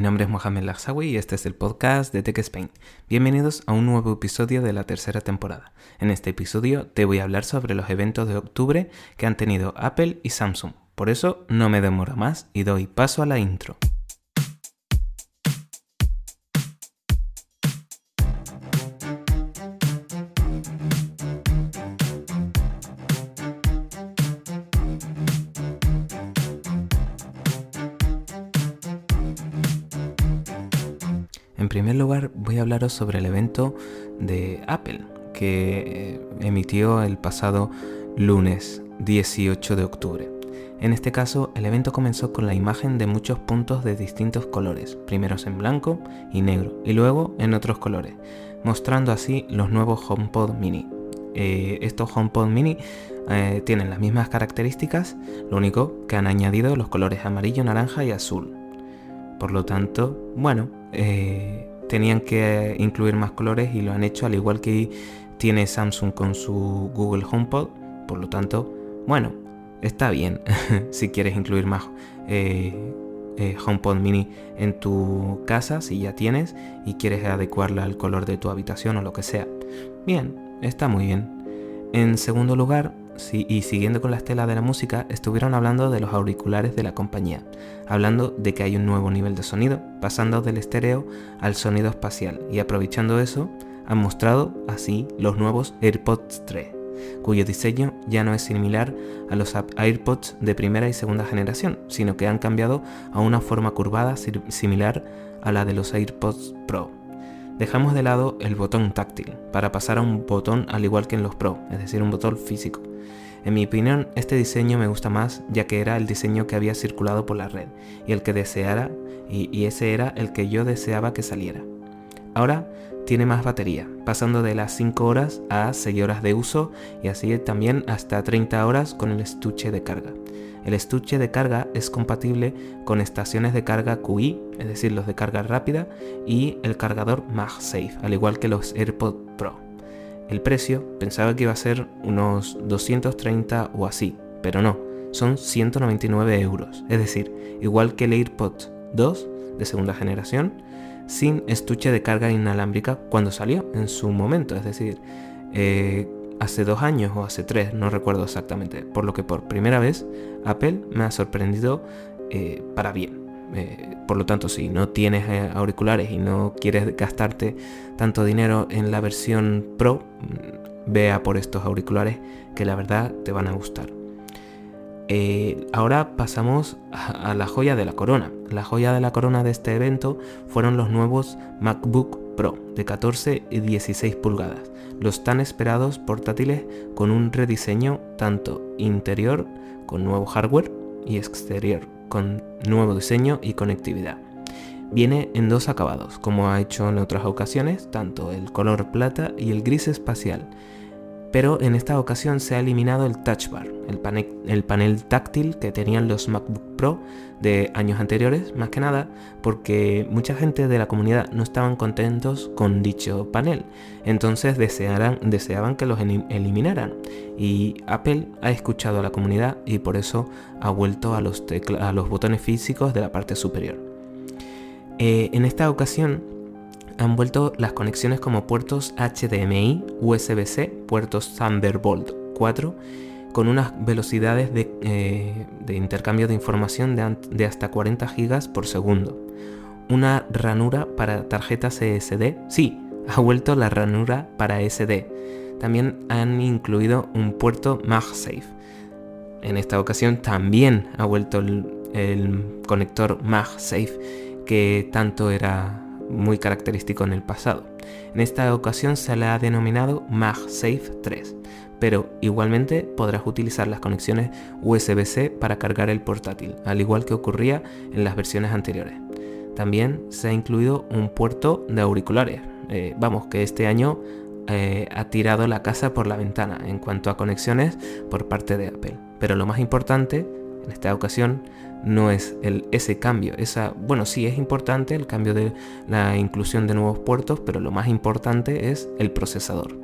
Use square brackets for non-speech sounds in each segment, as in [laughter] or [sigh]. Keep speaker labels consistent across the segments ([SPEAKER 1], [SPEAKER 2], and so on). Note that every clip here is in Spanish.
[SPEAKER 1] mi nombre es Mohamed Lagsawi y este es el podcast de Tech Spain. Bienvenidos a un nuevo episodio de la tercera temporada. En este episodio te voy a hablar sobre los eventos de octubre que han tenido Apple y Samsung. Por eso no me demoro más y doy paso a la intro. En primer lugar, voy a hablaros sobre el evento de Apple que emitió el pasado lunes 18 de octubre. En este caso, el evento comenzó con la imagen de muchos puntos de distintos colores, primeros en blanco y negro, y luego en otros colores, mostrando así los nuevos HomePod Mini. Eh, estos HomePod Mini eh, tienen las mismas características, lo único que han añadido los colores amarillo, naranja y azul. Por lo tanto, bueno, eh, tenían que incluir más colores y lo han hecho al igual que tiene Samsung con su Google HomePod. Por lo tanto, bueno, está bien [laughs] si quieres incluir más eh, eh, HomePod mini en tu casa, si ya tienes y quieres adecuarla al color de tu habitación o lo que sea. Bien, está muy bien. En segundo lugar, y siguiendo con la estela de la música, estuvieron hablando de los auriculares de la compañía, hablando de que hay un nuevo nivel de sonido, pasando del estéreo al sonido espacial, y aprovechando eso, han mostrado así los nuevos AirPods 3, cuyo diseño ya no es similar a los AirPods de primera y segunda generación, sino que han cambiado a una forma curvada similar a la de los AirPods Pro. Dejamos de lado el botón táctil para pasar a un botón al igual que en los Pro, es decir, un botón físico. En mi opinión, este diseño me gusta más ya que era el diseño que había circulado por la red y el que deseara y, ese era el que yo deseaba que saliera. Ahora tiene más batería, pasando de las 5 horas a 6 horas de uso y así también hasta 30 horas con el estuche de carga. El estuche de carga es compatible con estaciones de carga QI, es decir, los de carga rápida, y el cargador MagSafe, al igual que los AirPods Pro. El precio pensaba que iba a ser unos 230 o así, pero no, son 199 euros, es decir, igual que el AirPods 2 de segunda generación, sin estuche de carga inalámbrica cuando salió en su momento, es decir, eh, hace dos años o hace tres, no recuerdo exactamente, por lo que por primera vez Apple me ha sorprendido eh, para bien. Eh, por lo tanto, si no tienes eh, auriculares y no quieres gastarte tanto dinero en la versión Pro, mm, vea por estos auriculares que la verdad te van a gustar. Eh, ahora pasamos a, la joya de la corona. La joya de la corona de este evento fueron los nuevos MacBook Pro de 14 y 16 pulgadas, los tan esperados portátiles con un rediseño tanto interior con nuevo hardware y exterior con nuevo diseño y conectividad. Viene en dos acabados, como ha hecho en otras ocasiones, tanto el color plata y el gris espacial, pero en esta ocasión se ha eliminado el touch bar, el panel, el panel, táctil que tenían los MacBook Pro de años anteriores, más que nada porque mucha gente de la comunidad no estaban contentos con dicho panel, entonces deseaban que los eliminaran. Y Apple ha escuchado a la comunidad y por eso ha vuelto a los, a los botones físicos de la parte superior. Eh, en esta ocasión han vuelto las conexiones como puertos HDMI, USB-C, puertos Thunderbolt 4, con unas velocidades de, eh, intercambio de información de, hasta 40 GB por segundo. Una ranura para tarjetas SD. Sí, ha vuelto la ranura para SD. También han incluido un puerto MagSafe. En esta ocasión también ha vuelto el, el conector MagSafe que tanto era muy característico en el pasado. En esta ocasión se le ha denominado MagSafe 3, pero igualmente podrás utilizar las conexiones USB-C para cargar el portátil, al igual que ocurría en las versiones anteriores. También se ha incluido un puerto de auriculares. Eh, vamos, que este año eh, ha tirado la casa por la ventana en cuanto a conexiones por parte de Apple. Pero lo más importante en esta ocasión no es el, ese cambio. Esa, bueno, sí es importante el cambio de la inclusión de nuevos puertos, pero lo más importante es el procesador.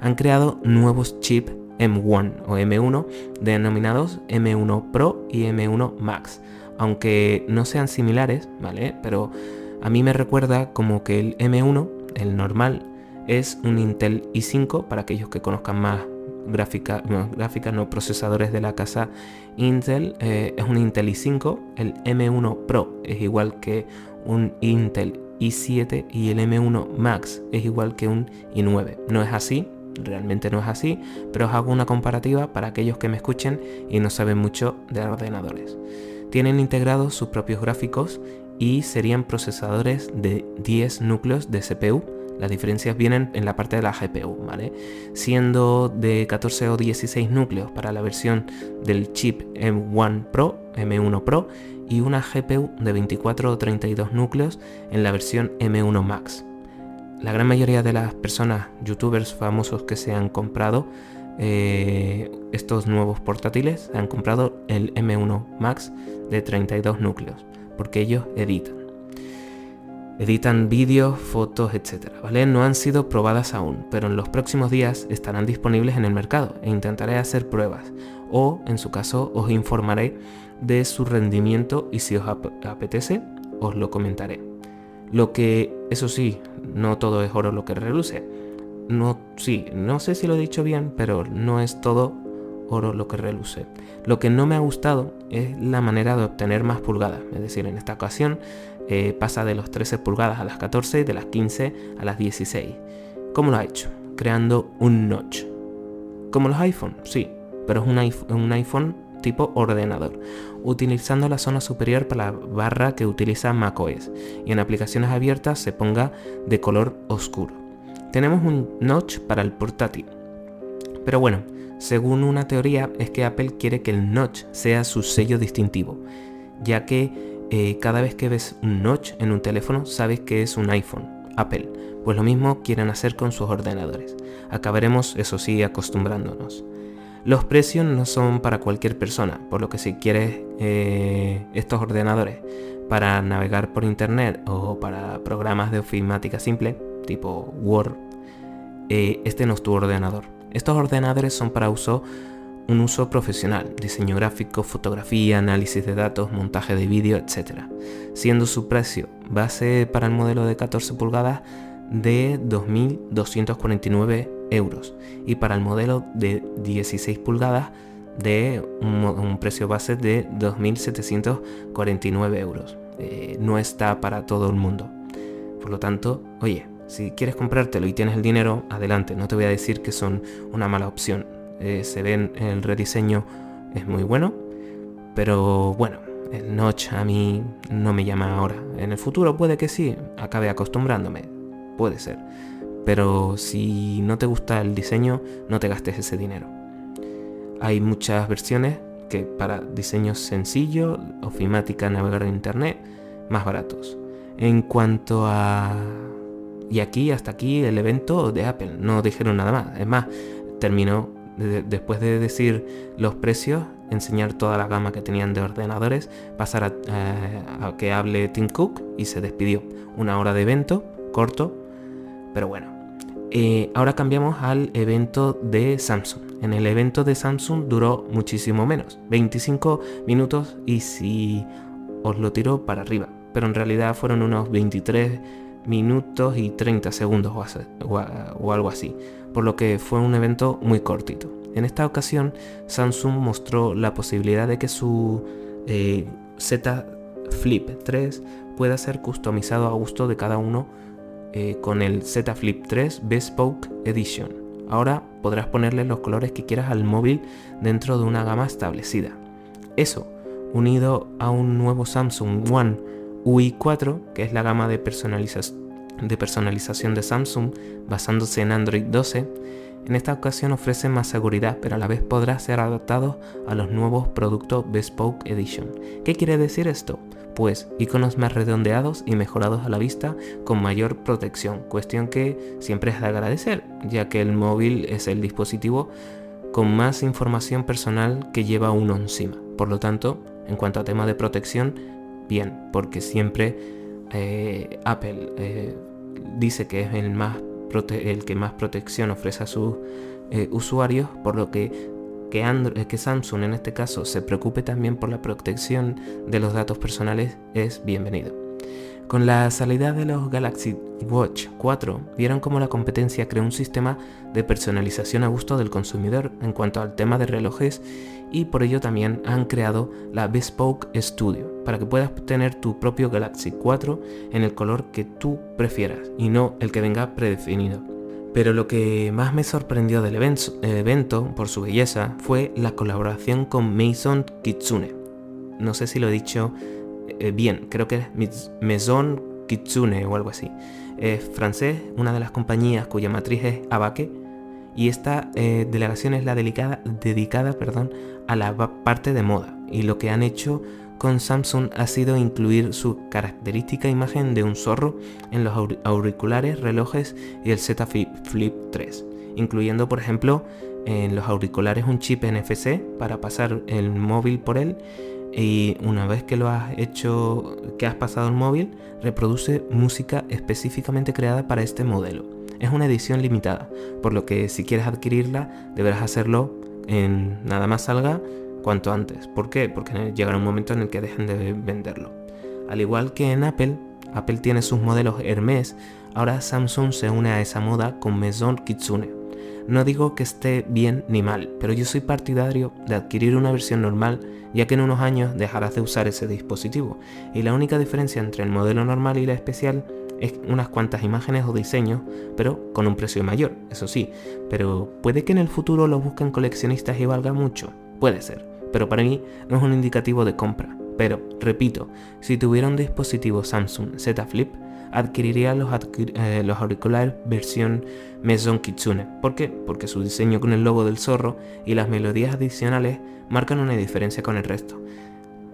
[SPEAKER 1] Han creado nuevos chips M1 o M1 denominados M1 Pro y M1 Max. Aunque no sean similares, ¿vale? Pero A mí me recuerda como que el M1, el normal, es un Intel i5 para aquellos que conozcan más gráfica, no, no procesadores de la casa Intel, eh, es un Intel i5, el M1 Pro es igual que un Intel i7 y el M1 Max es igual que un i9. No es así, realmente no es así, pero os hago una comparativa para aquellos que me escuchen y no saben mucho de ordenadores. Tienen integrados sus propios gráficos y serían procesadores de 10 núcleos de CPU. Las diferencias vienen en la parte de la GPU, ¿vale? Siendo de 14 o 16 núcleos para la versión del chip M1 Pro, M1 Pro y una GPU de 24 o 32 núcleos en la versión M1 Max. La gran mayoría de las personas, youtubers famosos que se han comprado eh, estos nuevos portátiles, han comprado el M1 Max de 32 núcleos, porque ellos editan. Editan vídeos, fotos, etc. ¿vale? No han sido probadas aún, pero en los próximos días estarán disponibles en el mercado e intentaré hacer pruebas. O, en su caso, os informaré de su rendimiento y si os apetece, os lo comentaré. Lo que, eso sí, no todo es oro lo que reluce. No, sí, no sé si lo he dicho bien, pero no es todo oro lo que reluce. Lo que no me ha gustado es la manera de obtener más pulgadas. Es decir, en esta ocasión eh, pasa de los 13 pulgadas a las 14 y de las 15 a las 16. ¿Cómo lo ha hecho? Creando un notch. Como los iPhone, sí, pero es un un iPhone tipo ordenador, utilizando la zona superior para la barra que utiliza macOS y en aplicaciones abiertas se ponga de color oscuro. Tenemos un notch para el portátil. Pero bueno, según una teoría es que Apple quiere que el notch sea su sello distintivo, ya que eh, cada vez que ves un notch en un teléfono sabes que es un iPhone, Apple. Pues lo mismo quieren hacer con sus ordenadores. Acabaremos, eso sí, acostumbrándonos. Los precios no son para cualquier persona, por lo que si quieres eh, estos ordenadores para navegar por internet o para programas de ofimática simple, tipo Word, eh, este no es tu ordenador. Estos ordenadores son para uso un uso profesional, diseño gráfico, fotografía, análisis de datos, montaje de vídeo, etc. Siendo su precio base para el modelo de 14 pulgadas de 2.249 euros y para el modelo de 16 pulgadas de un, precio base de 2.749 euros. Eh, no está para todo el mundo. Por lo tanto, oye, si quieres comprártelo y tienes el dinero, adelante. No te voy a decir que son una mala opción. Eh, se ven, el rediseño es muy bueno, pero bueno, el notch a mí no me llama ahora. En el futuro puede que sí, acabe acostumbrándome. Puede ser pero si no te gusta el diseño, no te gastes ese dinero. Hay muchas versiones que para diseño sencillo, ofimática, navegar en internet, más baratos. En cuanto a... Y aquí, hasta aquí, el evento de Apple. No dijeron nada más. Es más, terminó después de decir los precios, enseñar toda la gama que tenían de ordenadores, pasar a, a que hable Tim Cook y se despidió. Una hora de evento, corto, pero bueno, eh, ahora cambiamos al evento de Samsung. En el evento de Samsung duró muchísimo menos, 25 minutos y si os lo tiro para arriba, pero en realidad fueron unos 23 minutos y 30 segundos o, algo así, por lo que fue un evento muy cortito. En esta ocasión, Samsung mostró la posibilidad de que su eh, Z Flip 3 pueda ser customizado a gusto de cada uno eh, con el Z Flip 3 Bespoke Edition. Ahora podrás ponerle los colores que quieras al móvil dentro de una gama establecida. Eso, unido a un nuevo Samsung One UI 4, que es la gama de, de personalización de Samsung basándose en Android 12, en esta ocasión ofrece más seguridad, pero a la vez podrá ser adaptado a los nuevos productos Bespoke Edition. ¿Qué quiere decir esto? pues iconos más redondeados y mejorados a la vista con mayor protección, cuestión que siempre es de agradecer, ya que el móvil es el dispositivo con más información personal que lleva uno encima. Por lo tanto, en cuanto a tema de protección, bien, porque siempre eh, Apple eh, dice que es el, más el que más protección ofrece a sus eh, usuarios, por lo que que, Android, que Samsung en este caso se preocupe también por la protección de los datos personales es bienvenido. Con la salida de los Galaxy Watch 4, vieron cómo la competencia creó un sistema de personalización a gusto del consumidor en cuanto al tema de relojes y por ello también han creado la Bespoke Studio para que puedas tener tu propio Galaxy 4 en el color que tú prefieras y no el que venga predefinido. Pero lo que más me sorprendió del evento, por su belleza, fue la colaboración con Maison Kitsune. No sé si lo he dicho eh, bien, creo que es Maison Kitsune o algo así. Es francés, una de las compañías cuya matriz es Abaque, y esta eh, delegación es la dedicada perdón, a la parte de moda. Y lo que han hecho con Samsung ha sido incluir su característica imagen de un zorro en los auriculares, relojes y el Z Flip 3, incluyendo por ejemplo en los auriculares un chip NFC para pasar el móvil por él y una vez que lo has hecho, que has pasado el móvil, reproduce música específicamente creada para este modelo. Es una edición limitada, por lo que si quieres adquirirla deberás hacerlo en nada más salga cuanto antes. ¿Por qué? Porque llegará un momento en el que dejen de venderlo. Al igual que en Apple, Apple tiene sus modelos Hermes, ahora Samsung se une a esa moda con Maison Kitsune. No digo que esté bien ni mal, pero yo soy partidario de adquirir una versión normal ya que en unos años dejarás de usar ese dispositivo. Y la única diferencia entre el modelo normal y la especial es unas cuantas imágenes o diseños, pero con un precio mayor, eso sí, pero puede que en el futuro lo busquen coleccionistas y valga mucho, puede ser, pero para mí no es un indicativo de compra. Pero, repito, si tuviera un dispositivo Samsung Z Flip, adquiriría los, eh, los, auriculares versión Maison Kitsune. ¿Por qué? Porque su diseño con el logo del zorro y las melodías adicionales marcan una diferencia con el resto.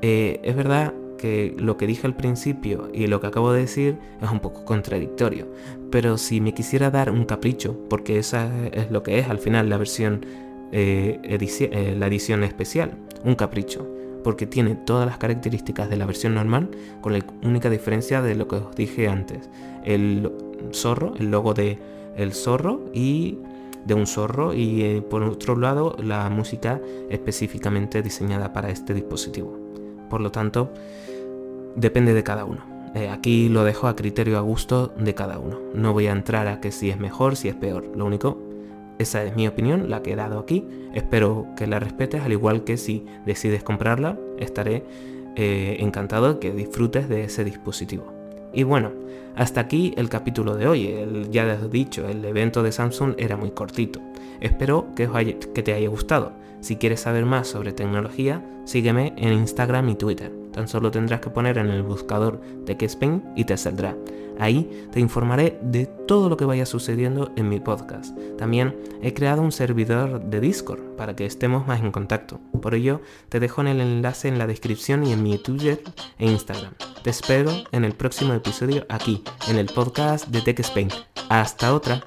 [SPEAKER 1] Eh, es verdad que lo que dije al principio y lo que acabo de decir es un poco contradictorio, pero si me quisiera dar un capricho, porque esa es lo que es al final la versión, eh, la edición especial, un capricho porque tiene todas las características de la versión normal, con la única diferencia de lo que os dije antes. El zorro, el logo de el zorro y de un zorro y eh, por otro lado la música específicamente diseñada para este dispositivo. Por lo tanto, depende de cada uno. Eh, aquí lo dejo a criterio a gusto de cada uno. No voy a entrar a que si es mejor, si es peor. Lo único esa es mi opinión, la que he dado aquí. Espero que la respetes, al igual que si decides comprarla, estaré eh, encantado de que disfrutes de ese dispositivo. Y bueno, hasta aquí el capítulo de hoy. El, ya he dicho, el evento de Samsung era muy cortito. Espero que, que te haya gustado. Si quieres saber más sobre tecnología, sígueme en Instagram y Twitter. Tan solo tendrás que poner en el buscador TechSpain y te saldrá. Ahí te informaré de todo lo que vaya sucediendo en mi podcast. También he creado un servidor de Discord para que estemos más en contacto. Por ello, te dejo en el enlace en la descripción y en mi Twitter e Instagram. Te espero en el próximo episodio aquí, en el podcast de TechSpain. Hasta otra.